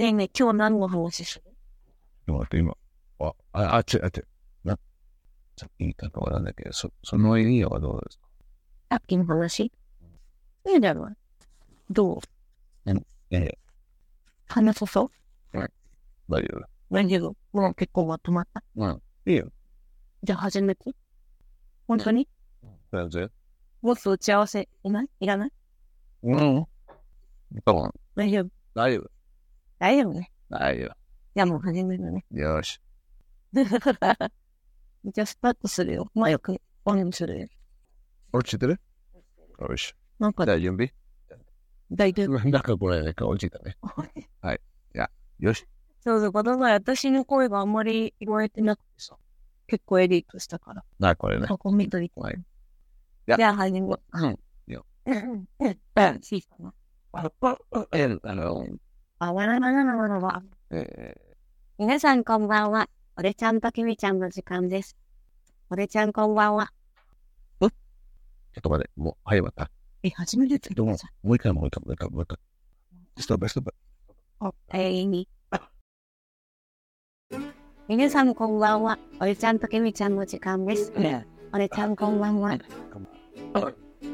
でね、今日何の話する？ちょっと待って、今。あ、あ、あっち、あっち。な、さっき言ったのはなんだっけど、そそのエリアはどうですか？さっきの話？いいじゃないどう？ええ、話そう？そう大丈夫。大丈夫もう結構まとまった？うん。いいよ。じゃあ始めて。本当に？全然。もっと打ち合わせいない？いらない？うん。多分、大丈夫大丈夫。大丈夫ね。大丈じゃあもう始めるね。夫。よし。じゃあスタートするよ。マイクオンにするよ。落ちてる？よし。なんかじゃあ準備？大丈夫。なんかこれ、なんか落ちたね。はい。じゃあ、よし。そうそう、この前私の声があんまり言われてなくてさ。結構エディットしたから。な、これね。ここ見といて。はい。じゃあ始めよう。ん。う。うん。うん。うん。いいかな。え、あの、あわらわらわらわら。え皆さんこんばんは。俺ちゃんときみちゃんの時間です。俺ちゃんこんばんは。ちょっと待って、もう、はい、また。え、初めてってどうも、もう一回、もう一回、もう一回、もう一回。ストップ、ストップ。おえいに。皆さんこんばんは。俺ちゃんときみちゃんの時間です。俺ちゃんこんばんは。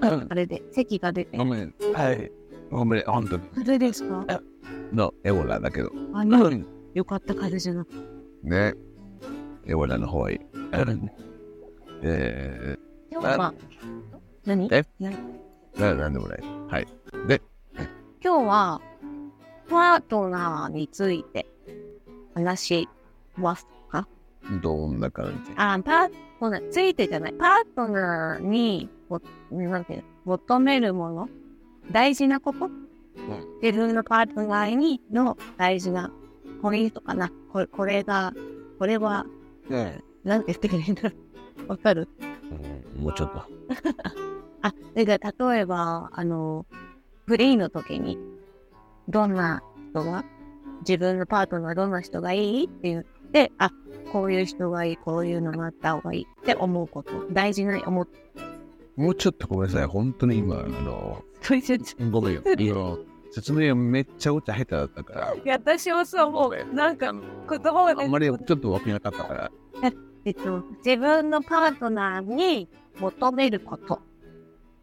あれで、席が出てご。めん。はい。ごめん、本当に。あれですかの、エボラだけど。あの、よかった風邪じゃなくて。ね。エボラの方がいい。え今日は、何？え？何？ー、な、なんでもない。はい。今日は、パートナーについて話しますか？どんな感じ？あ、パートナー、ついてじゃない。パートナーに、求めるもの？大事なこと、自分のパートナーにの大事なポイントかな。これ、これが、これは、ねなんて言ってくれるんだろう。わかる？もうちょっと。あ、だから例えば、あの、フリーの時に、どんな人が、自分のパートナーどんな人がいい？って言って、あ、こういう人がいい、こういうのがあった方がいいって思うこと。大事な思う。もうちょっとごめんなさい。本当に今、あの、ごめんよ。今説明めっちゃ歌下手だったから。いや、私もそう思う。なんか、言葉があんまりちょっと分けなかったから。えっと、自分のパートナーに求めること。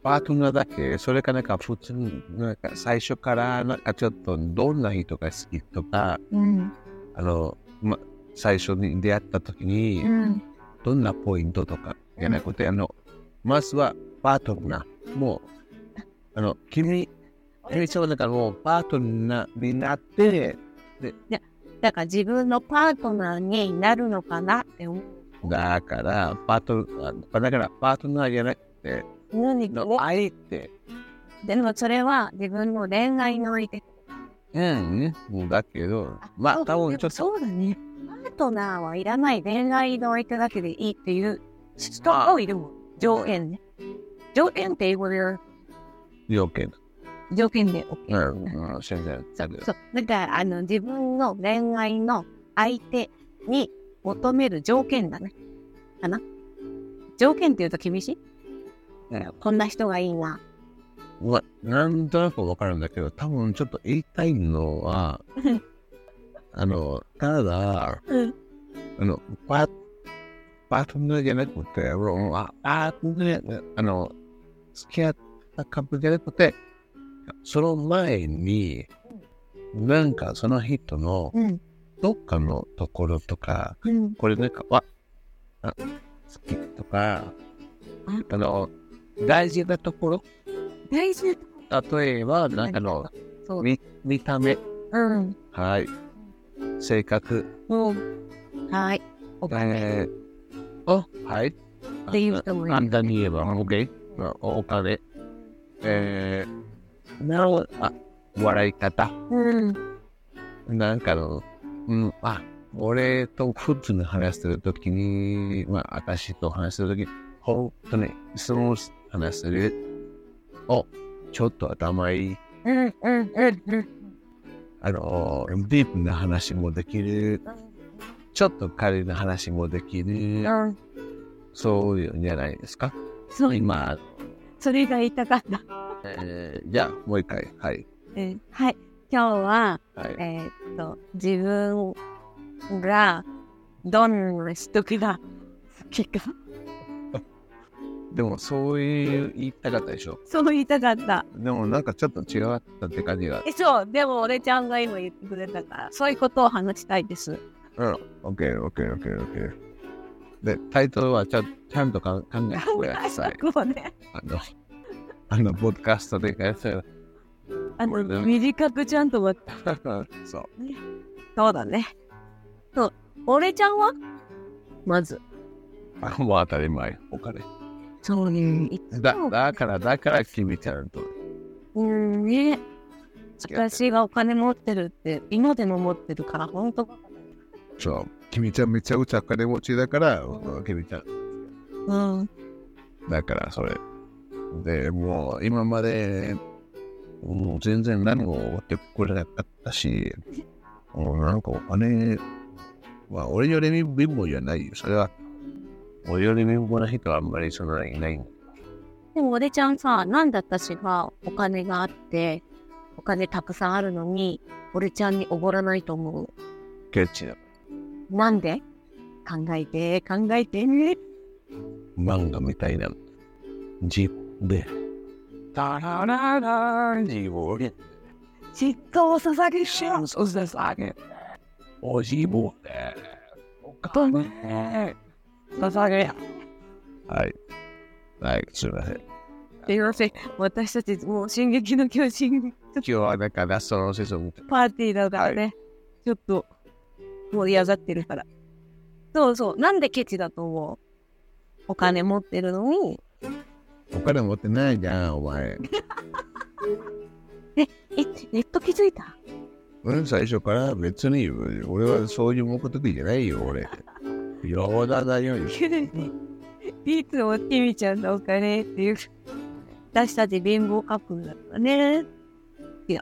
パートナーだけ、それかなんか普通に、なんか最初から、なんかちょっとどんな人が好きとか、うん。あの、ま、最初に出会った時に、うん。どんなポイントとかじゃなくて、あの、まずはパートナー。もう、あの、君、君そうだからもうパートナーになって、だから自分のパートナーになるのかなって思う。だから、パートナー、だからパートナーじゃなくて、何の相手。でもそれは自分の恋愛において。うん、だけど、まあ、多分ちょっと、そうだね。パートナーはいらない恋愛の相手だけでいいっていう人もいるもん。条件ね。条件って英語で言う？要件。条件で OK。うん、うん、全然。そうそう。だから、あの、自分の恋愛の相手に求める条件だね。かな？条件って言うと厳しい？こんな人がいいな。まあ、なんとなくわかるんだけど、多分ちょっと言いたいのは、あの、ただ、うん。あの、パパートナーじゃなくて、あの付き合ったカップルじゃなくて、その前に、なんかその人のうん。どっかのところとか、うん。これなんか、わ、あ好きとか、あの、大事なところ、大事な例えば、なんかあの。見見た目、うん。はい、性格、うん。はい。えー、お、はい。っていう人もいる簡単に言えば、OK? おお金、えー、なお、あ、笑い方、うん。なんかの、うん、あ、俺と普通に話してるときに、まあ、私と話してるときに、本当に、その話してる、お、ちょっと頭いい、うん。うん。うん。うん。あの、ディープな話もできる、ちょっと軽いな話もできる、うん。そういうんじゃないですか。そう、今、それが言いたかった。えー、じゃあ、もう一回、はい。えーはい。今日は、はい。えーっと、自分がどんな人が好きか、でも、そういう言いたかったでしょ。そう言いたかった。でも、なんかちょっと違ったって感じが。え、そう、でも俺ちゃんが今言ってくれたから、そういうことを話したいです。うん。オッケー、オッケー、オッケー、オッケー。で、タイトルはちゃちゃんとか考えてください。あの、あの、ポッドキャストでやったら、あの短くちゃんと待ってそう。そうだね。そう、俺ちゃんは？まず。あもう当たり前、お金。そうね。だ、だから、だから、君ちゃんと。うんね。私がお金持ってるって、今でも持ってるから、本当そう。君ちゃんめちゃくちゃ金持ちだから、君ちゃん。うん。だから、それ。で、もう、今まで、もう全然何も持ってくれなかったし、もうなんかお金、まあ、俺より貧乏じゃないよ。それは、俺より貧乏な人はあんまりそんなにいない。でも俺ちゃんさ、なんで私がお金があって、お金たくさんあるのに、俺ちゃんにおごらないと思う。ケチだ。なんで？考えて、考えてね。漫画みたいな。自分で。タラララ自分で。嫉妬を捧げしよう。そうです、あげ。お自分で。お金。捧げよはい。はい、すみません。う。すいません。私たちもう進撃の巨人今日はなんかラストのセッション。パーティーだからね。ちょっと盛り上がってるから。そうそう。なんでケチだと思う？お金持ってるのに、お金持ってないじゃん、お前。え、ネット気づいた？うん、最初から別に、俺はそういう目的じゃないよ、俺。冗談だよ。いつもキミちゃんのお金っていう。私たち貧乏カップルだからね。いや、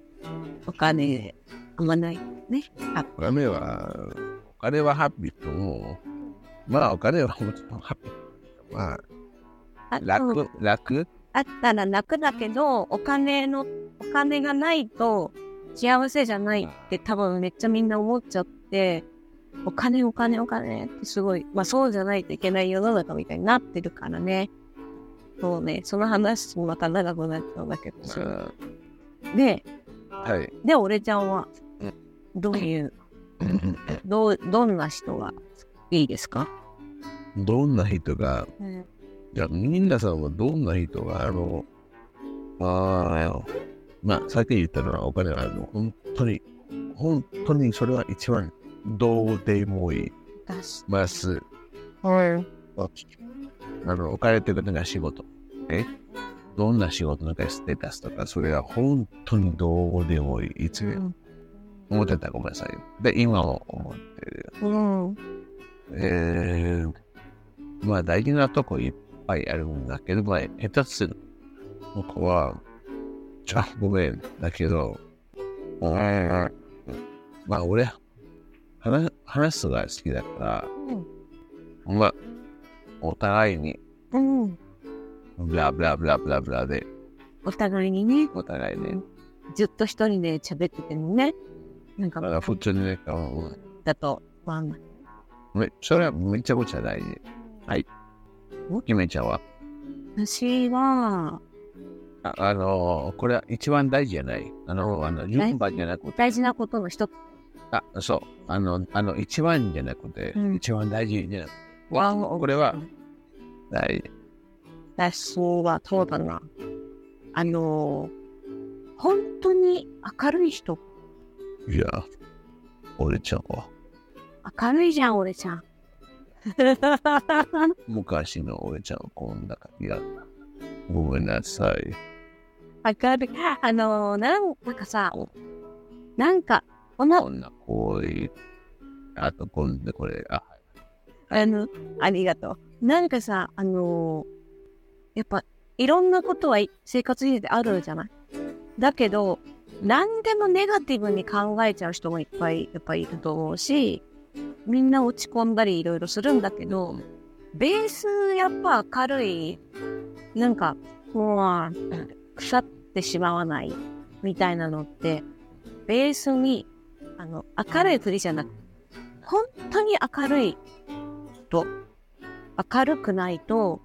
お金、あんまないね。あお金は、お金はハッピーと思う。まあ、お金はもちろんハッピー。まあ、楽、楽？あったら楽だけど、お金の、お金がないと幸せじゃないって多分めっちゃみんな思っちゃって、お金お金お金ってすごい、まあそうじゃないといけない世の中みたいになってるからね。そうね、その話また長くなっちゃうんだけど。さで、あはい。で、俺ちゃんは？うん、どういう、どう、どんな人がいいですか？どんな人が、うん。じゃあ、皆さんはどんな人が、あの、ああ、まあ、さっき言ったのはお金は、あの、本当に、本当にそれは一番どうでもいいます。うん。あの、お金ってことが仕事。え？どんな仕事なんかステータスとか、それは本当にどうでもいい。いつ思ってたらごめんなさい。で、今も思ってる。うん。えー、まあ大事なとこいっぱいあるんだけど、まあ下手する。僕は、ちょ、ごめん。だけど、うんまあ俺、話話すのが好きだから、まあ、お互いに、うん。ブラブラブラブラブラで、お互いにね、お互いね、ずっと一人で喋っててもね、なんかまあ普通にね、うんだと、まあ、めそれはめちゃくちゃ大事。はい。決めちゃんは？私は、ああのー、これは一番大事じゃない？あの、あの順番じゃなくて、大事なことの一つ。あ、そう。あの、あの、一番じゃなくて、うん一番大事じゃなくて。わこれは大事。私はそうだな。あの本当に明るい人。いや、俺ちゃんは、明るいじゃん、俺ちゃん。昔の俺ちゃんはこんな感じだ。ごめんなさい。明るい。あのなんなんかさ、なんか、こんなこ、んなこういう、あと今度これ、あ、あの、ありがとう。なんかさ、あのやっぱ、いろんなことは生活にであるじゃない？だけど、何でもネガティブに考えちゃう人もいっぱい、やっぱいると思うし、みんな落ち込んだりいろいろするんだけど、ベースやっぱ明るい、なんか、もう、腐ってしまわないみたいなのって、ベースに、あの、明るい振りじゃなくて、本当に明るい人、明るくないと、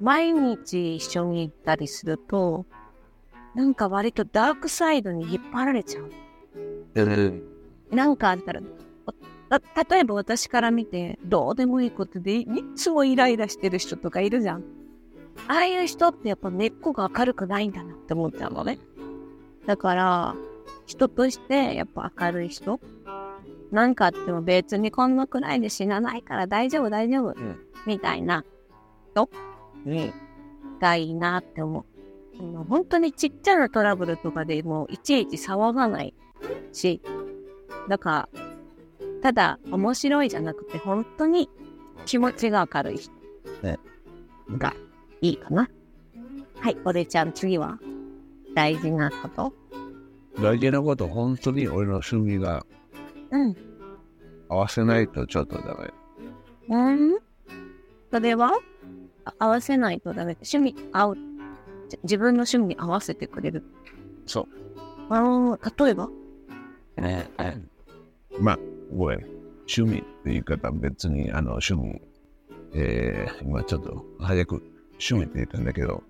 毎日一緒に行ったりすると、なんか割とダークサイドに引っ張られちゃう。うん。なんかあったら、た例えば私から見て、どうでもいいことでいいつもイライラしてる人とかいるじゃん。ああいう人ってやっぱ根っこが明るくないんだなって思っちゃうのね。だから、人としてやっぱ明るい人。なんかあっても別にこんなくらいで死なないから大丈夫大丈夫。んみたいなうん。がいいなって思う。本当にちっちゃなトラブルとかでもいちいち騒がないし、だから、ただ面白いじゃなくて本当に気持ちが明るい人ねがいいかな。はい、俺ちゃん次は？大事なこと？大事なこと、本当に俺の趣味がうん。合わせないとちょっとダメ。うん？それは？あ合わせないとダメ。趣味合う。じ自分の趣味に合わせてくれる。そう。ああ、例えば？ね、まあ、ごめん。趣味って言い方別に、あの、趣味、えー、今ちょっと早く趣味って言ったんだけど、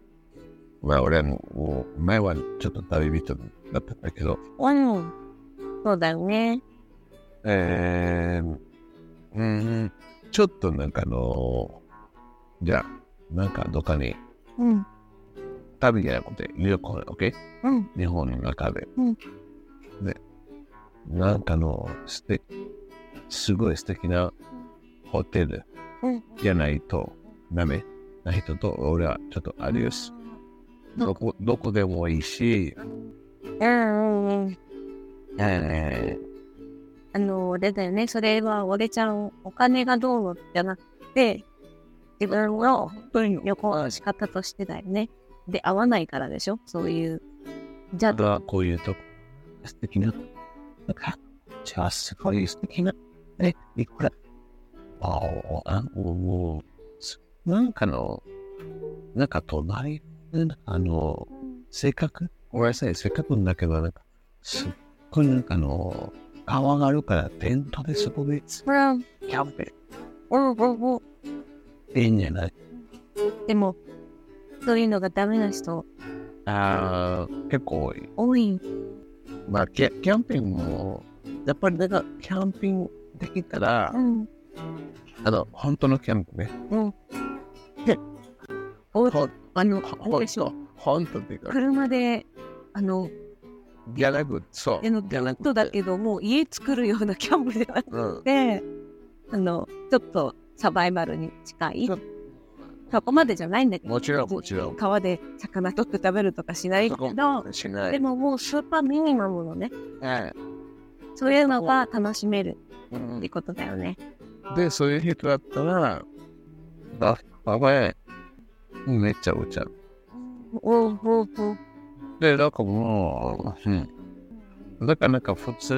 まあ俺はもう、前はちょっと旅人だったんだけど、うん。そうだよね。えー、うん、ちょっとなんかあのじゃあ、なんかどっかにうん。旅じゃなくて旅行、OK? うん。日本の中で。うんで、なんかのすて、すごい素敵なホテルうん。じゃないとダメな人と俺はちょっとありです。どこ、どこでもいいし、うんうんうん。えあの、あれだよね。それは、俺ちゃん、お金がどうのじゃなくて、自分の旅行の仕方としてだよね。で、合わないからでしょそういう。じゃー、あこういうとこ、素敵な、か、じゃあすごい素敵な、え、いくら、ああ、もう、なんかの、なんか隣、あの、性格ごめんなさい、せっかくんだけど、なんか、すっごいなんかあの、川があるから、テントでそこで、キャンプうん、うん、うん。いいんじゃないでも、そういうのがダメな人あー結構多い。多い。まあ、キャキャンピングも、やっぱりなんか、キャンピングできたらう、ん、あの、本当のキャンプね。うん。で、おほあの、ほでしょ本当っていうか、車で、あの、じゃなくそう。あの、じゃなく人だけど、もう家作るようなキャンプじゃなくうん。て、あの、ちょっとサバイバルに近い。そこまでじゃないんだけど、もちろん、もちろん。川で魚取って食べるとかしないけそど、こしない。でももうスーパーミニマムのね、はいそういうのが楽しめるうんってことだよね。で、そういう人だったら、あ、あばめっちゃおちゃう。おうおうおうで、だからもう、うん。だからなんか普通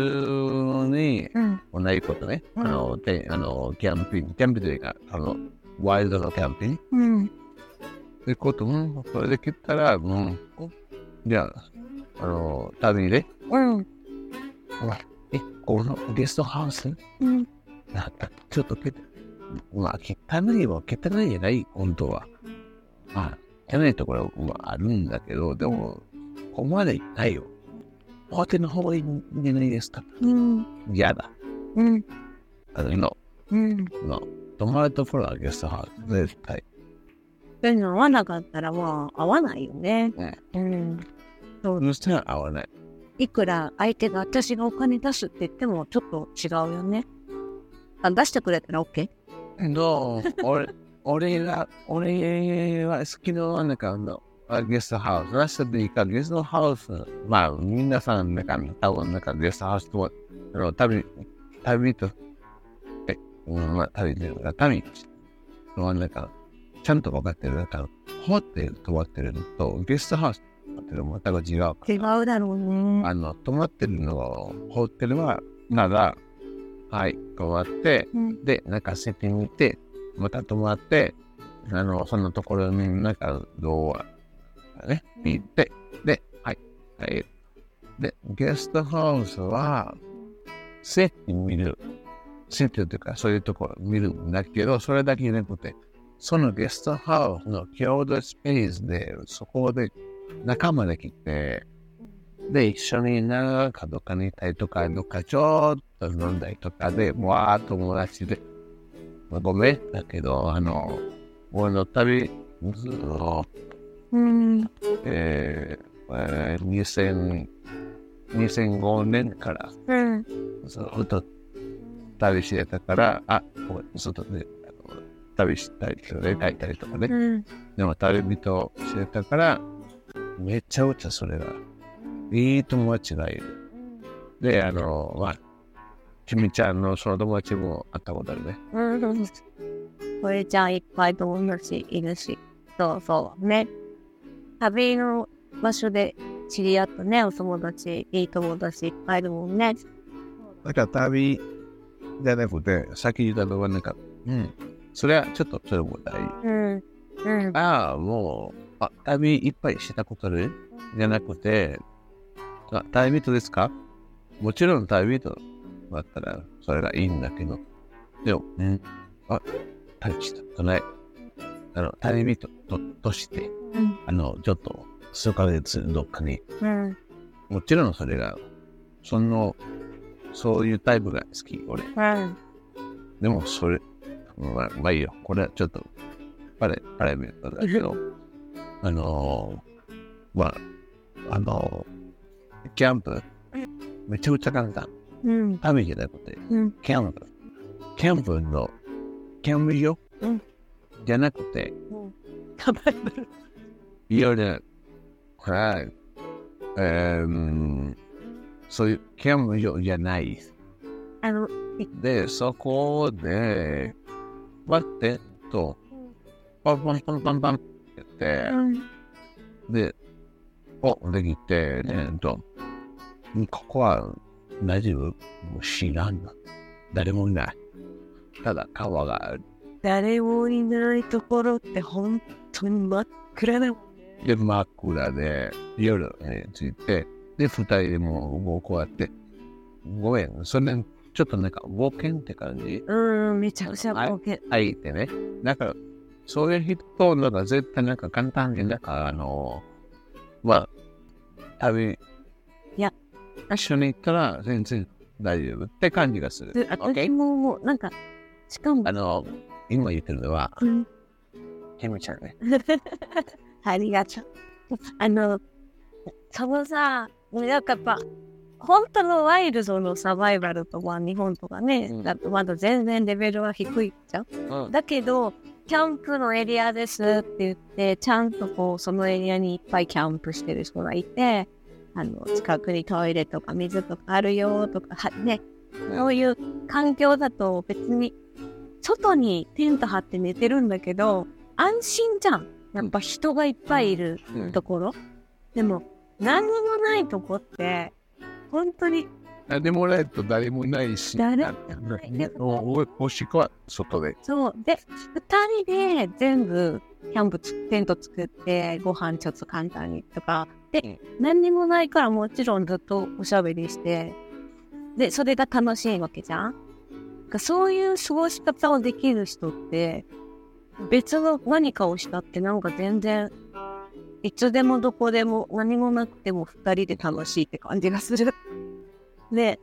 にうん。同じことね。うんあの、で、あの、キャンピング、キャンプというか、あの、ワイルドのキャンピングうん。ってことも、それで切ったら、うん。じゃあ、あの、旅で、うん。え、このゲストハウス？うん。なんか、ちょっとけ、まあ、汚いは汚いじゃない、本当は。まあ、汚いところはあるんだけど、でも、ここまでないよ。ホテルの方がいいんじゃないですか？うん。嫌だ。うん。あの、の、うん。の、泊まるところはゲストハウス、絶対。そういうの合わなかったら、まあ、合わないよね。ね。うん。そしたら合わない。いくら相手が私がお金出すって言ってもちょっと違うよね。あ出してくれたら OK? どう？俺、俺が、俺は好きな、ゲストハウス、ラストでいいか、ゲストハウス、まあ、皆さん、なんか、多分、なんか、ゲストハウスと、旅、旅と、え、うん、まあ、旅で、旅の、なんか、ちゃんと分かってる、なんか、ホテル泊まってるのと、ゲストハウスってるの全く違う。違うだろうね。あの、泊まってるの、ホテルは、なら、はい、泊まって、うん。で、なんか設定に行って、また泊まって、あの、そのところになんか動画、ね、見て、で、はい、はい、で、ゲストハウスは、席見る。席というか、そういうところ見るんだけど、それだけじゃなくて、そのゲストハウスの共同スペースで、そこで仲間で来て、で、一緒になんかどっかに行ったりとか、どっかちょっと飲んだりとかで、わー友達で、まあごめんだけど、あの、俺の旅、ずっと、うん。えーえー、2000 2005年からうん。ずっと旅してたから、あ、ごめん、ずっとね、あの旅したりとかね、書いたりとかね。うん。でも旅人してたから、めちゃくちゃそれが、いい友達がいる。で、あの、まあ、君ちゃんのその友達も会ったことあるね。うん。これじゃあいっぱい友達いるし。そうそう。ね。旅の場所で知り合ったね、お友達、いい友達いっぱいいるもんね。だから旅じゃなくて、先言ったのはなんか、うん、それはちょっとそれも大事。うん。うん。ああ、もう、あ、旅いっぱいしたことある？じゃなくて、あ、旅人ですか？もちろん旅人だったらそれがいいんだけど、でも、うん、あ、旅したことない。あの、旅人ととして、うん。あの、ちょっと数ヶ月どっかに、うん。もちろんそれが、その、そういうタイプが好き、俺。うん。でも、それ、まあ、まあいいよ。これはちょっと、パレ、パレメントだけど、あのー、まあ、あのー、キャンプ、めちゃくちゃ簡単。うん。旅じゃなくて、うん。キャンプ。キャンプの、キャンプ場、うんじゃなくて、食べる。夜、はい、えー、そういうキャンプ場じゃない。あの、で、そこで、待って、と、パンパンパンパンパンって。で、お、できて、ね、と、ここは大丈夫？もう知らんの。誰もいない。ただ川がある。誰もいないところって本当に真っ暗だもん。で、真っ暗で、夜に着いて、で、二人でもうこうやって、ごめん、それ、ちょっとなんか冒険って感じ？うん、めちゃくちゃ冒険。入ってね。だから、そういう人と、なんか絶対なんか簡単に、なんかあの、まあ、旅、いや、一緒に行ったら全然大丈夫って感じがする。私ももう、なんか、しかもあ、の、今言ってるのは、うん、ケムちゃんね。ありがとう。あの、そのさ、なんかやっぱ、本当のワイルドのサバイバルとか日本とかね、うんだとまだ全然レベルは低いじゃん。うん。だけど、キャンプのエリアですって言って、ちゃんとこう、そのエリアにいっぱいキャンプしてる人がいて、あの、近くにトイレとか水とかあるよとか、はね、そういう環境だと別に、外にテント張って寝てるんだけど、安心じゃん。やっぱ人がいっぱいいるうんところ。でも、何にもないとこって、本当に、何もないと誰もいないし、誰あもないおおもしくは外で。そう。で、二人で全部、キャンプつ、テント作って、ご飯ちょっと簡単にとか。で、何にもないからもちろんずっとおしゃべりして、で、それが楽しいわけじゃんそういう過ごし方をできる人って、別の何かをしたってなんか全然、いつでもどこでも何もなくても二人で楽しいって感じがする。で、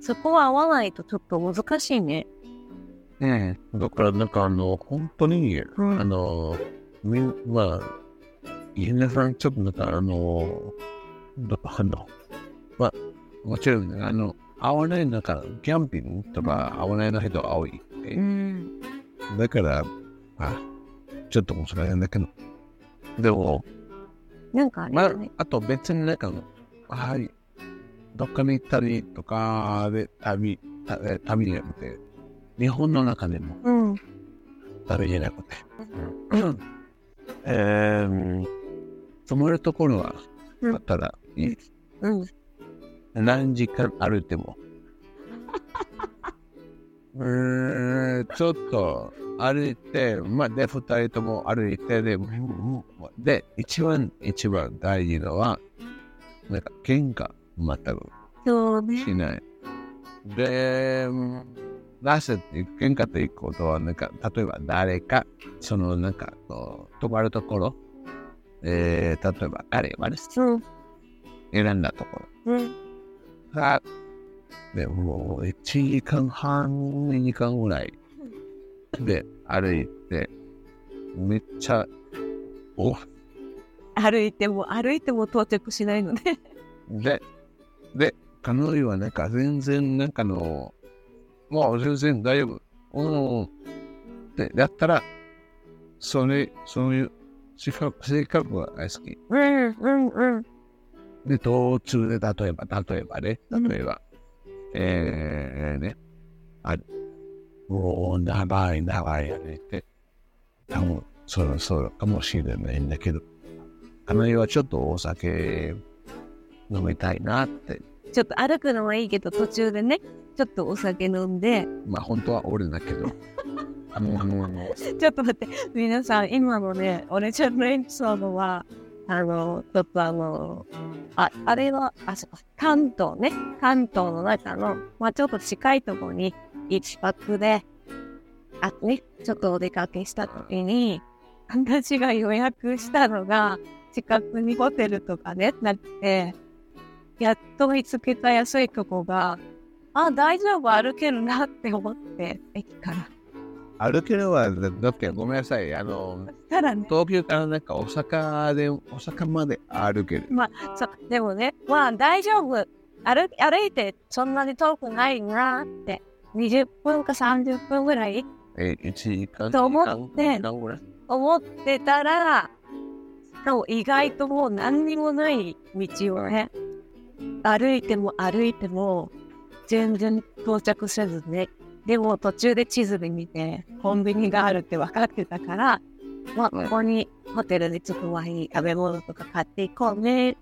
そこは合わないとちょっと難しいね。ねえ。だからなんかあの、本当に、うんあの、みん、まあ、皆さんちょっとなんかあの、だあの、まあ、もちろん、あの、合わないなんか、キャンピングとか合わないの人が多い。うん。だから、あ、ちょっと難しいんだけど。でも、なんかあれまああと別になんか、はい、どっかに行ったりとかで旅、旅じゃなくて、日本の中でもうん。旅じゃなくて、うん、えー、泊まるところはうんあったらいい。うん。何時間歩いても。うーん、ちょっと歩いて、まあ、で、二人とも歩いて、で、で、一番、一番大事のは、なんか、喧嘩全くそうね。しない。で、なぜっていけんかっていうことは、なんか、例えば誰か、その、なんか、泊まるところ、えー、例えば彼はね、うん。選んだとこうん。でもう1時間半、2時間ぐらいで歩いて、めっちゃ、お歩いても、歩いても到着しないのね。で、で、彼女はなんか全然なんかの、もう全然大丈夫。うん。ってやったら、それ、そういう性格性格が大好き。うん、うん、うん。で、途中で例えば、例えばね、例えば、えー、ね、あ、もう長い長いやねって、多分そろそろかもしれないんだけど、彼女はちょっとお酒飲みたいなって、ちょっと歩くのはいいけど、途中でね、ちょっとお酒飲んで、まあ本当は俺だけど、あの、ちょっと待って、皆さん、今のね、俺ちゃんのエピソードは、あの、ちょっとあの、あ、あれは、あ、そうか関東ね、関東の中の、まあちょっと近いところに、一泊で、あ、ね、ちょっとお出かけした時に、私が予約したのが、近くにホテルとかね、なって、やっと見つけた安いとこが、あ、大丈夫、歩けるなって思って、駅から。歩けるは、だってごめんなさい、あの、たらね、東京からなんか大阪で、大阪まで歩ける。そう、でもね、まあ大丈夫。歩歩いてそんなに遠くないなって。20分か30分ぐらい？え、1時間と思って2時間ぐらい？思ってたら、意外ともう何にもない道をね、歩いても歩いても全然到着せずね。でも途中で地図で見て、コンビニがあるって分かってたから、まあ、ここにホテルで着く前に食べ物とか買っていこうねっ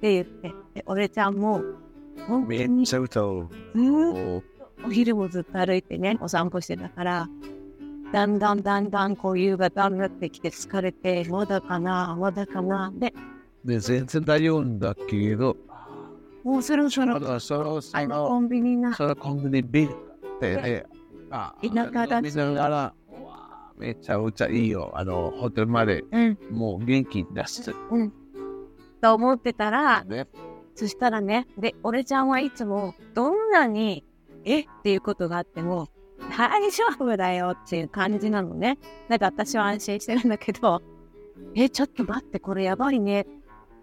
て言って、で俺ちゃんも、本当めっにちゃ歌う。ずーっおお昼もずっと歩いてね、お散歩してたから、だんだんだんだんこう夕方になってきて疲れて、まだかな、まだかな。で、で、全然大丈夫だけど、もうそろそろ、その、そあの、コの、ンビニな。そのコンビニビね、あ、田舎だながら、めちゃくちゃいいよ。あの、ホテルまで、うん、もう元気出す。うん。と思ってたら、ね。そしたらね、で、俺ちゃんはいつも、どんなに、え？っていうことがあっても、大丈夫だよっていう感じなのね。なんか私は安心してるんだけど、え、ちょっと待って、これやばいね。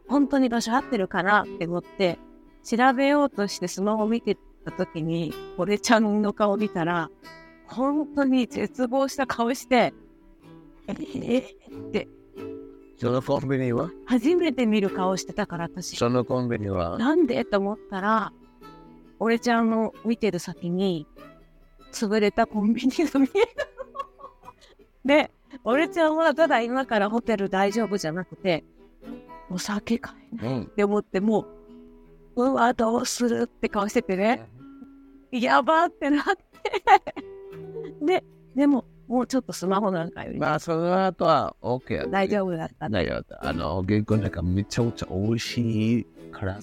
本当に場所合ってるかなって思って、調べようとしてスマホ見てた時に、俺ちゃんの顔見たら、本当に絶望した顔して、えって、そのコンビニは？初めて見る顔してたから私。そのコンビニは？なんでと思ったら、俺ちゃんの見てる先に、潰れたコンビニが見えたの。で、俺ちゃんはただ今からホテル大丈夫じゃなくて、お酒買えないうん。って思ってもう、うわ、どうするって顔しててね、やばってなって。で、でも、もうちょっとスマホなんかよりまあ、その後は OK やった。大丈夫だった。大丈夫だった。あの、原稿なんかめちゃくちゃ美味しいから。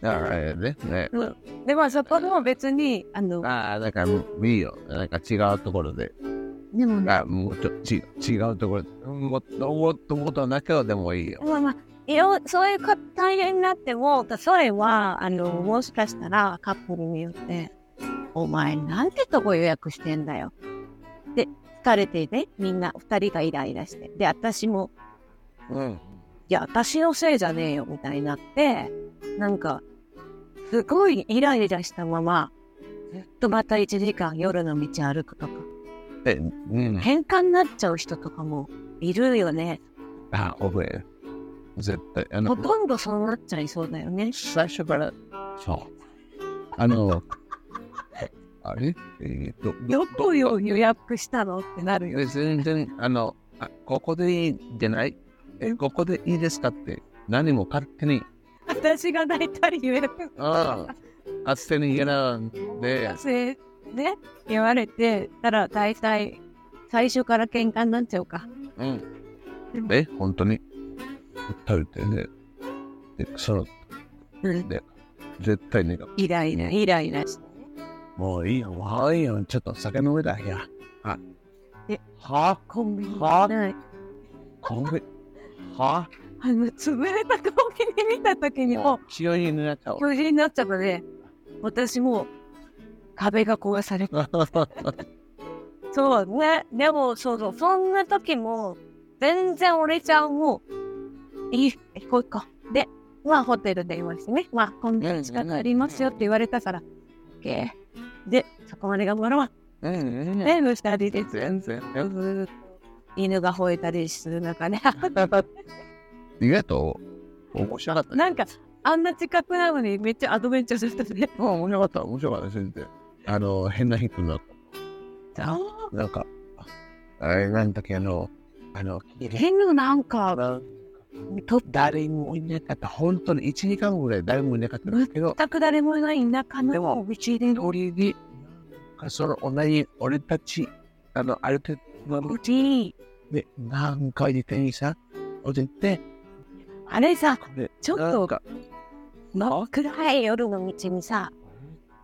だからね、うでもそこも別に、あの、ああ、なんかいいよ。なんか違うところで。でもね、あもうちょ違う違うところで。もっともっともっと中でもいいよ。まあまあ、いろそういうか大変になっても、それは、あの、もしかしたらカップルによって、お前なんてとこ予約してんだよ。で、疲れてね、みんな二人がイライラして。で、私も、うん。いや、私のせいじゃねえよ、みたいになって、なんか、すごいイライラしたまま、ずっとまた1時間夜の道歩くとか、え、うん。喧嘩になっちゃう人とかもいるよね。あ、覚える。絶対。あの、ほとんどそうなっちゃいそうだよね。最初から、そう。あの、あれ？えーと、どこを予約したのってなるよ。え全然、あの、あここでいいんじゃない？え、ここでいいですかって、何も勝手に、私が大体予約ああ、勝手に選んで、せね、言われてたら大体最初から喧嘩になっちゃうか。うん。え、本当に？食べてね。で、その、うんで、絶対ね、イライラ、イライラして。もういいよ、もういいよ、ちょっと酒飲めだ。いや、はえは？コンビニは？ない。コンビ？は？あの、潰れたコンビニ見たときにもう、強いになっちゃう。巨人になっちゃったね。私もう、壁が壊された。そうね。でも、そうそう、そんな時も、全然俺ちゃんも、いい、行こう行こう。で、まあ、ホテルで言いましてね。まあ、こんな近くありますよって言われたから、OK。で、そこまで頑張ろう。うんうんね、二人でず全然。犬が吠えたりする中ね。意外と面白かった。なんか、あんな近くなのにめっちゃアドベンチャーしてたね。あ面白かった、面白かった、全然。あの、変な人になっあた。なんか、あれなんだっけ、あの、あの、変ななんか、と誰もいなかった。本当に1時間ぐらい誰もいなかったんだけど、全く誰もいない田舎のでもその同じ俺たち、あの、ある程度の鳥、で、何回自転車を出て、あれさ、で、ちょっとなんか、な暗い夜の道にさ、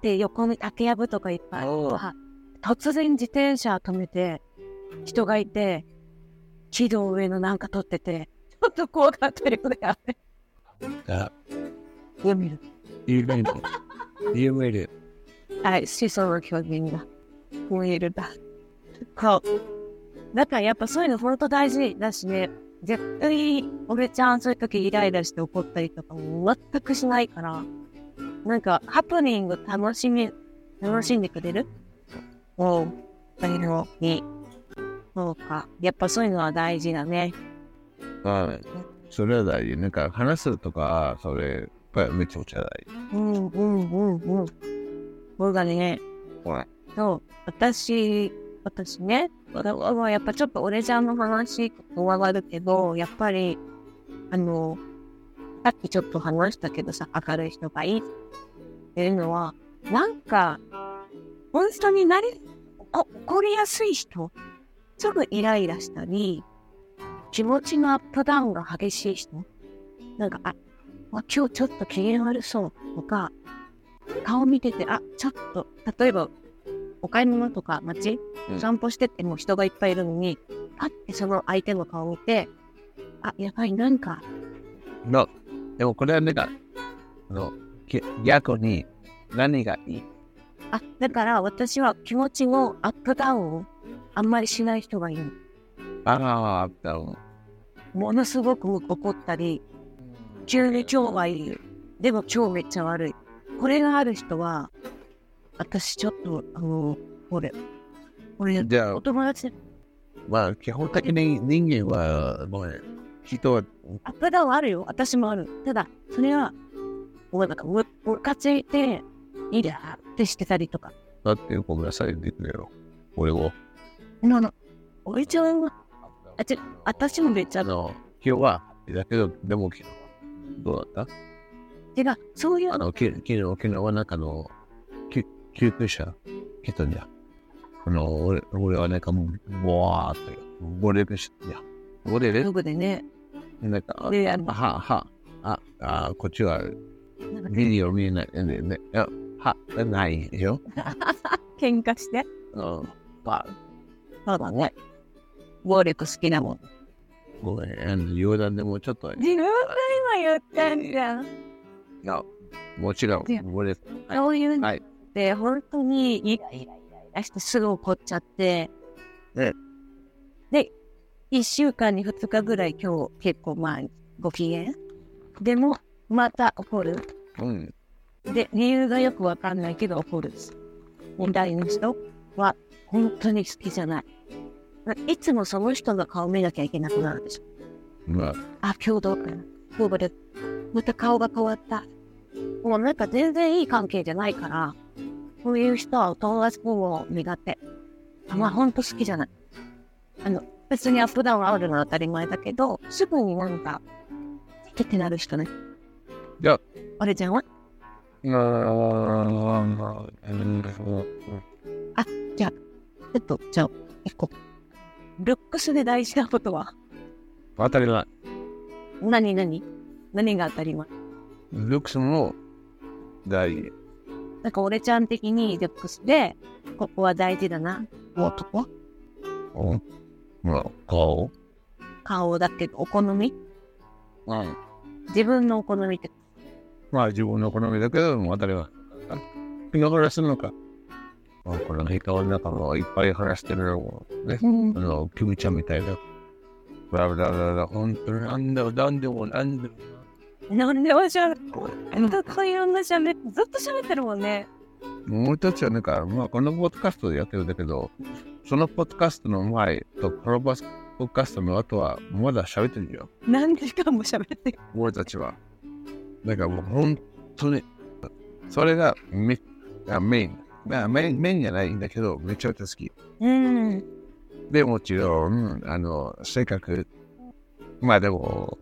で、横に竹やぶとかいっぱいあるさ突然自転車止めて、人がいて、木の上のなんか撮ってて、っと怖かったよね、あ読める。有名で、有名で、はい、思想の表現が増えるだ。そう。だからやっぱそういうの本当大事だしね、絶対俺ちゃんそういう時イライラして怒ったりとかも全くしないから、なんかハプニング楽しみ、楽しんでくれる？うん。そういうのに。そうか。やっぱそういうのは大事だね。はい。それは大事。なんか話すとか、それ、やっぱりめちゃくちゃ大事。うんうんうんうん。僕がね、そう、私、私ね、わわやっぱちょっと俺ちゃんの話とわるけど、やっぱり、あの、さっきちょっと話したけどさ、明るい人がいいっていうのは、なんか、本当になり、怒りやすい人、すぐイライラしたり、気持ちのアップダウンが激しい人、なんか、あ、あ今日ちょっと機嫌悪そうとか、顔見てて、あ、ちょっと、例えば、お買い物とか街、うん。散歩してても人がいっぱいいるのに、パッてその相手の顔を見て、あ、やばい、なんか、の、でもこれはなんか、あの、き逆に何がいい？あ、だから私は気持ちのアップダウンをあんまりしない人がいる。ああ、だろものすごく怒ったり、急に今日はいい。でも今日めっちゃ悪い。これがある人は、私ちょっと、あの、俺、俺、じゃあお、友達でまあ、基本的に人間は、もう、人は、アップダウンあるよ。私もある。ただ、それは、もうなんか、む、むかついて、いいだってしてたりとか。だってごめんなさい、でくれよ。俺を。なの、おいちゃんは、あ、ち私もめっちゃあ、の、今日は、だけど、でも昨日は、どうだっ違う、そういうたあの、き昨日、昨日はなんかあの、救救急車来たんじゃん。あの、俺俺はなんかもう、わーっと、ボレるし、いや、ボレる道具でね、なんか、であのは、は、あ、あ、こっちは、ビデオ見えない。ね、ね、は、ないよ。喧嘩して。うん。ば、そうだね。暴力好きなもん。ごめん、あ談でもちょっと、い自分が今言ったんじゃん。や、もちろんいや、ボレ、はいそういうのっ本当にイライライライラしてすぐ怒っちゃって。ねで、一週間に二日ぐらい今日結構まあご機嫌？でも、また怒る。うん。で、理由がよくわかんないけど怒る。問題の人は本当に好きじゃない。いつもその人の顔見なきゃいけなくなるでしょ。まあ、あ、今日どうかな。今日まで、また顔が変わった。もうなんか全然いい関係じゃないから、こういう人はお友達も苦手。まあ本当好きじゃない。あの、別にアップダウンあるのは当たり前だけど、すぐになんか、キってなる人ね。じゃあ、あれちゃんはあちょっと、じゃあ、一個。ルックスで大事なことは？当たり前。何何？何が当たり前？ルックスも大事。なんか俺ちゃん的にルックスで、ここは大事だな。男？うん。まあ、顔？顔だけど、お好み？うん。自分のお好みって。まあ自分の好みだけど、当たりは。見逃すのか。あこの人の中もいっぱい話してるのね。うんあの、キムちゃんみたいな。ブラブラブラブラ、本当になんでもなんでもなんでも。なんでもしゃべる。ずっといろんなしゃべずっと喋ってるもんね。もう一つはなんか、まあこのポッドキャストでやってるんだけど、そのポッドキャストの前とこのポッドキャストの後はまだ喋ってるよ。何時間も喋ってる。俺たちは。だからもう本当に、それがメあメイン。まあメイン。メインじゃないんだけど、めちゃめちゃ好き。うん。でもちろん、あの、性格、まあでも、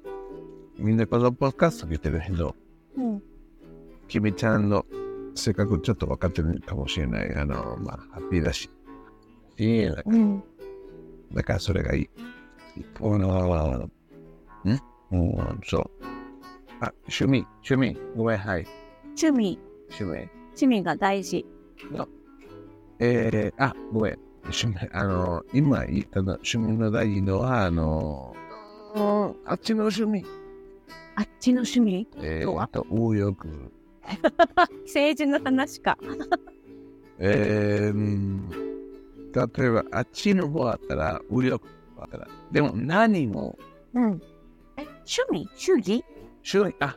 みんなこのポッドキャスト聞いてるけど、うん。君ちゃんの性格ちょっと分かってるかもしれない。あの、まあ、ハッピーだし。いいね。うん。だからそれがいい。おの、ん？うん、そう。あ、趣味、趣味。ごめん、はい。趣味、趣味。趣味が大事。えー、あ、ごめん。趣味、あの、今言ったの、趣味の大事のは、あの、うんあっちの趣味。あっちの趣味？えー、あと、右翼。政治の話か。えー、うん例えば、あっちの方だったら、右翼だったら。でも、何も、うん。え、趣味？主義趣味、あ、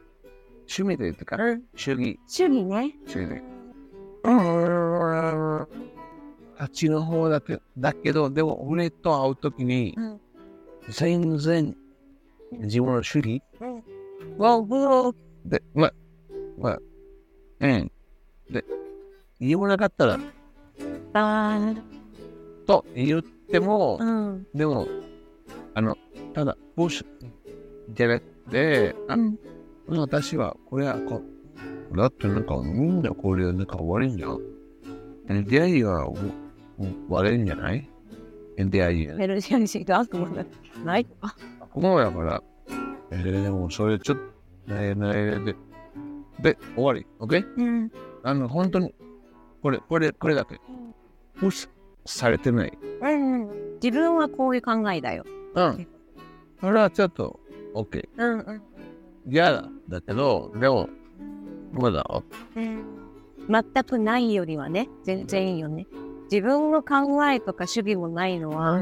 趣味で言ってか、主義、主義ね。主義で。うんあっちの方だけだけど、でも、俺と会うときに、うん。全然、自分の主義うん。で、まあ、まあ、うん。で、言わなかったら、あと言っても、うん。でも、あの、ただ、プッシュじゃなくて、あ、うん。私は、これはこう、だってなんか、みんなこれなんか悪いんじゃん。で出会いはおお悪いんじゃない？出会い？が。メルジアンシーが悪夢ないとか。ここやから、えー、でもそれちょっと、ねえねえで、で、終わり。OK? うん。あの、本当に、これ、これ、これだけ。プッシュされてない。うん。自分はこういう考えだよ。うん。それはちょっと、OK。うんうん。嫌だ。だけど、でも、まだ、全くないよりはね、全然いいよね。自分の考えとか主義もないのは、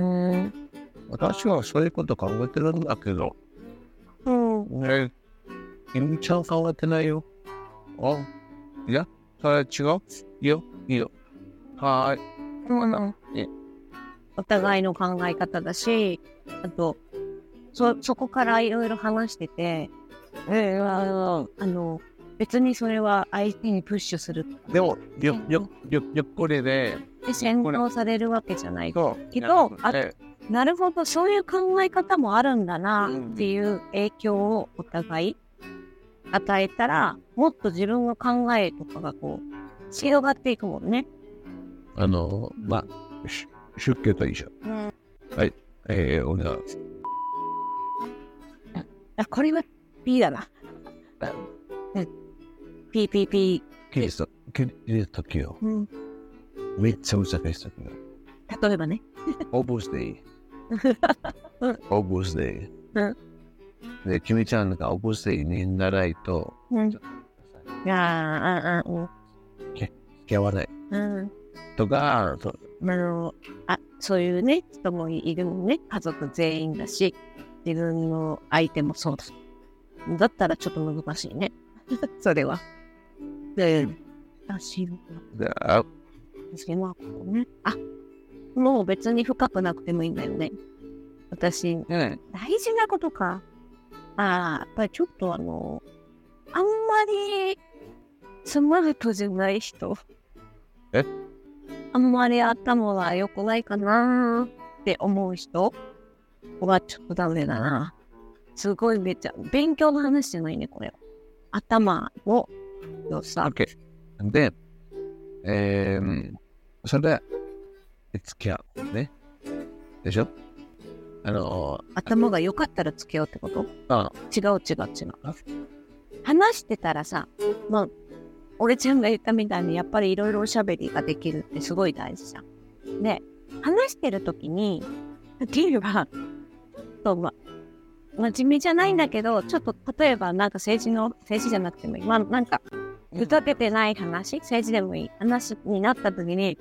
私はそういうこと考えてるんだけど、うん。ね、ゆみちゃん考えてないよ。あ、いや、それ違う。いいよ、いいよ。はーい。お互いの考え方だし、あと、そ、そこからいろいろ話してて、えーああの、別にそれは相手にプッシュするでも、よ、よ、よ、よ、これで、で洗脳されるわけじゃない。けどあねなるほど、そういう考え方もあるんだなうんっていう影響をお互い与えたら、もっと自分の考えとかがこう、広がっていくもんね。あの、まあ、し出家と一緒。うん。えー、お願いしあ、これは P だな。うん。PPP。キリスト、キリスト教。うん。めっちゃ難しいですよ。例えばね。オブスデイうん。オブスデイ。うん。で、君ちゃんがオブスデイにならないと、うん。ああ、ああ、うん。付き合わない。うん。とか、とあの、あ、そういうね、人もいるのね。家族全員だし、自分の相手もそうだ。だったらちょっと難しいね。それは。で、私は、私はこうね。あ、もう別に深くなくてもいいんだよね。私、ね大事なことか。ああ、やっぱりちょっとあの、あんまりスマートじゃない人。え？あんまり頭は良くないかなって思う人はちょっとダメだな。すごいめっちゃ、勉強の話じゃないね、これは。頭の OK。で、えー、それで、付き合う。ね。でしょ？あの、頭が良かったら付き合うってこと？あ違う違う違う。話してたらさ、まあ、俺ちゃんが言ったみたいに、やっぱりいろいろおしゃべりができるってすごい大事じゃん。で、話してる時に、っていうか、と、ま、真面目じゃないんだけど、ちょっと例えばなんか政治の、政治じゃなくてもいい。まあ、なんか、ふざけてない話、政治でもいい話になった時に、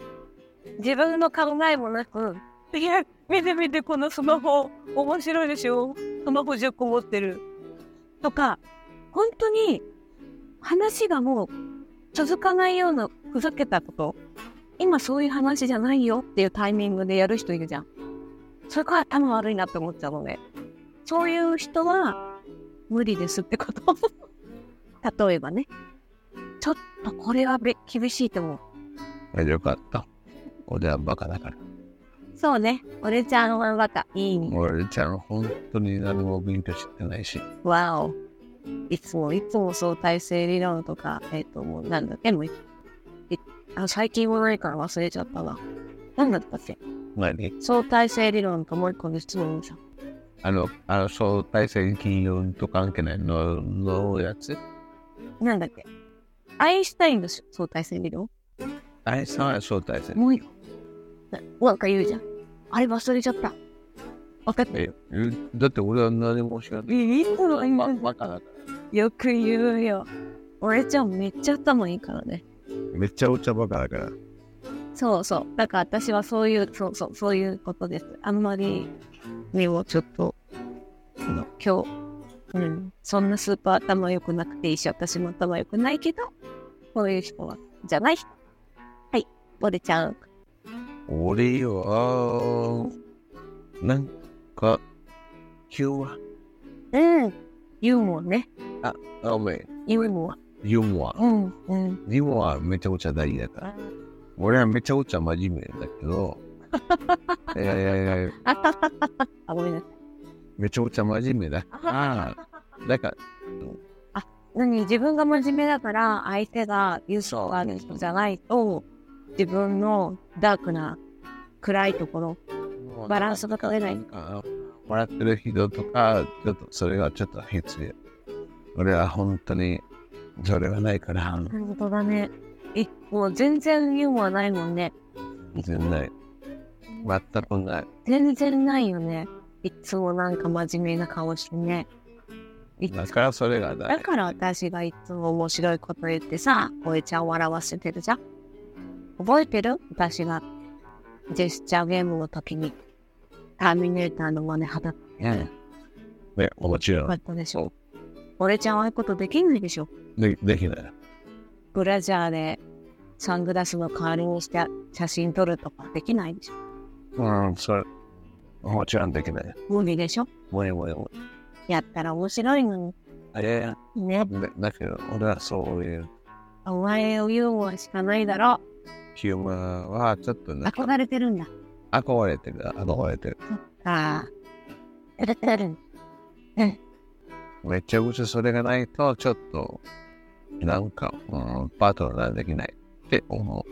自分の考えもなく、いや、見て見て、このスマホ、面白いでしょスマホ10個持ってる。とか、本当に、話がもう、続かないようなふざけたこと。今そういう話じゃないよっていうタイミングでやる人いるじゃん。それから頭悪いなって思っちゃうのね。そういう人は、無理ですってこと。例えばね。ちょっとこれはべ厳しいと思う。よかった。俺はバカだから。そうね。俺ちゃんはバカ。いい。俺ちゃん本当に何も勉強してないし。わお。いつも、いつも相対性理論とか、えっ、と、もうなんだっけ？もうあ最近もないから忘れちゃったわ。なんだったっけ？何？相対性理論ともう一個の質問じゃん。あの、あの相対性金融と関係ないののやつ？なんだっけ？アインシュタインの？相対性理論あれさは相対性。もういいよ。ななんか言うじゃん。あれ忘れちゃった。分かってえだって俺は何も知らない。いいつも言ま、うバカだから。よく言うよ。俺ちゃんめっちゃ頭いいからね。めっちゃお茶バカだから。そうそう。だから私はそういう、そうそう、そういうことです。あんまり、にもちょっと、今日、うん、そんなスーパー頭良くなくていいし、私も頭良くないけど、こういう人は、じゃない人？はい、俺ちゃん。俺は、なんか、今日は、うん。ユーモアね。あ、ごめん、ユーモア。ユーモア。うん、うん。ユーモアめちゃくちゃ大事だから。俺はめちゃくちゃ真面目だけど、いやいやいや、あごめんなさい。めちゃくちゃ真面目だから、だから、何自分が真面目だから、相手が優勝がある人じゃないと、自分のダークな暗いところ、バランスが取れない。あ笑ってる人とか、ちょっとそれがちょっと必要。俺は本当にそれがないから、本当だね。え、もう全然ユーモアないもんね。全然ない。全くない。全然ないよね。いつもなんか真面目な顔してね。いだからそれが。だから私がいつも面白いこと言ってさ、こえちゃん笑わせてるじゃん。覚えてる？私がジェスチャーゲームの時にターミネーターの真似はだね、もちろん。かったでしょ。俺ちゃんああいうことできないでしょ。でできない。ブラジャーでサングラスの代わりにして写真撮るとかできないでしょ。うん、それ、もちろんできない。無理でしょ。もやもやもや。やったら面白いのいやいや、に。ね。だだけど、俺はそういうお前をユーモアしかないだろ。ヒューマンはちょっとなんか憧れてるんだ。憧れてる、憧れてる。ああ。うん。めちゃくちゃそれがないと、ちょっと、なんか、うん、パートナーできないって思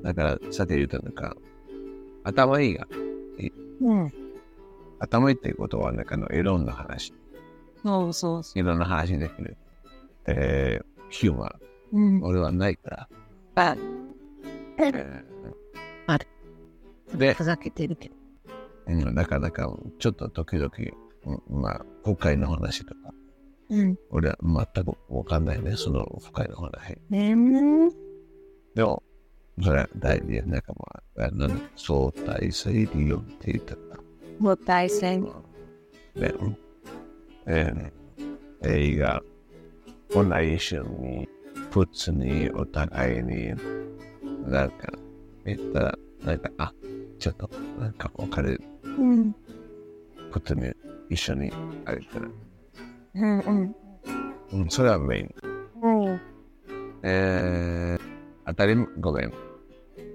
う。だから、さて言うとなんか、頭いいが、うん。頭いいっていうことは、なんかのいろんな話、そうそうそいろんな話できる。えー、ヒューマン、う。うん。俺はないから。あ、えーある。で、ふざけてるけど。うん、なかなか、ちょっと時々、うんまあ、国会の話とか、うん。俺は全くわかんないね、その深いの話。ねん。でも、それは大事で、なんかまあ、あの相対性理論って言ったら、もう対戦。ね、えー映画、同じ一緒に、普通にお互いに、なんか、言ったら、なんか、あ、ちょっと、なんか別れる。うん。普通に一緒に歩いたら、うんうん。うん、それはメイン。うん。えー、当たり、ごめん。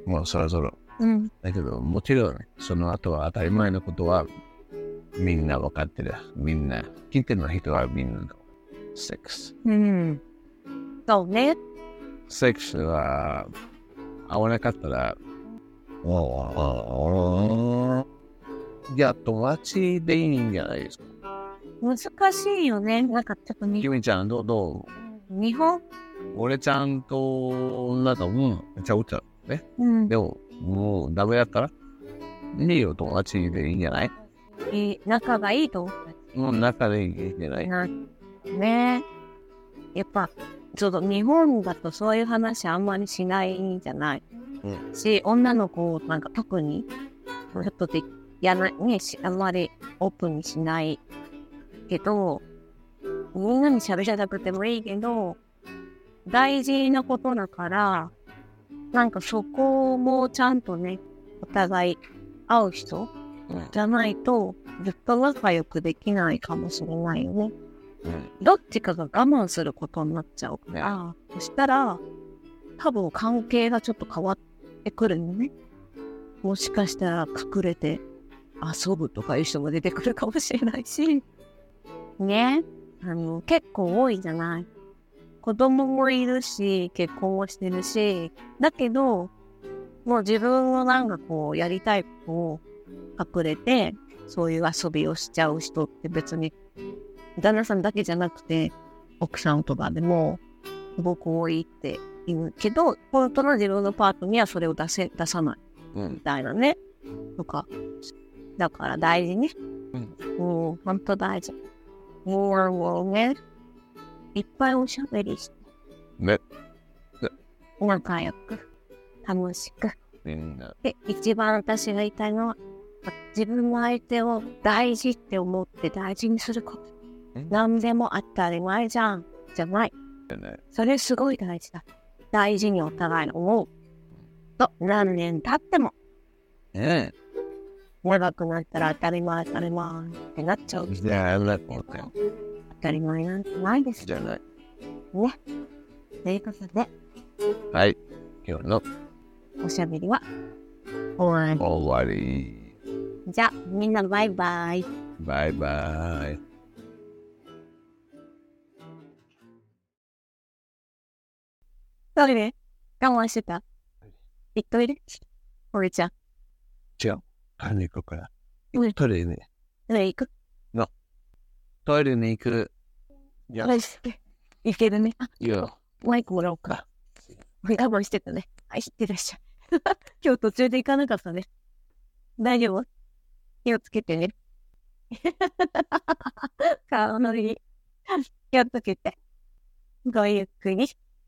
もうそろそろ。うん。だけど、もちろん、その後は当たり前のことは、みんな分かってる。みんな、聞いてる人はみんなの、セックス。うん。そうね。セックスは、合わなかったら、いや、友達でいいんじゃないですか。難しいよね。なんかちょっとにゆみちゃん、どうど日本、う俺ちゃんと、なんか、うん、めっちゃおっちゃう。ね？うん、でも、もうダメだったら、いいよ、友達でいいんじゃない？いい仲がいいと思っうん、仲でいいんじゃない？たな。ねやっぱ、ちょっと日本だとそういう話あんまりしないんじゃない？うん。し、女の子なんか特に、ちょっとで、やな、ね、しあんまりオープンにしないけど、みんなに喋らなくてもいいけど、大事なことだから、なんかそこもちゃんとね、お互い会う人うん。じゃないと、ずっと仲良くできないかもしれないよね。うん。どっちかが我慢することになっちゃうから、そしたら、多分関係がちょっと変わってくるよね。もしかしたら隠れて遊ぶとかいう人も出てくるかもしれないし、ね。あの、結構多いじゃない。子供もいるし、結婚もしてるし、だけど、もう自分のなんかこう、やりたいことを隠れて、そういう遊びをしちゃう人って別に、旦那さんだけじゃなくて、奥さんとかでも、すごく多いって言うけど、本当の自分のパートにはそれを出せ、出さないうんみ。たいなね。とか。だから大事ね。うん。もう、本当大事。もう、もうね、いっぱいおしゃべりして、ね。仲良く、楽しく。みんな。で、一番私が言いたいのは、自分の相手を大事って思って大事にすること。うん何でも当たり前じゃん。じゃない。ね。それすごい大事だ。大事にお互いの思う。と、何年経っても、ね長くなったら当たり前当たり前ってなっちゃう。じゃあ、なって当たり前なんてないですじゃない。ね。ということで、はい。今日のおしゃべりは？終わり。終わり。じゃあ、みんなバイバイ。バイバイ。トイレ我慢してた？行っといで。俺ちゃん。違う。トイレこうから。うんトイレに、トイレ行く？トイレに行く。いやトイレして。行けるね。あ、いいよ。マイクもらおうか。我慢してたね。はい、行ってらっしゃい。今日途中で行かなかったね。大丈夫？気をつけてね。顔のいい。気をつけて。ごゆっくり。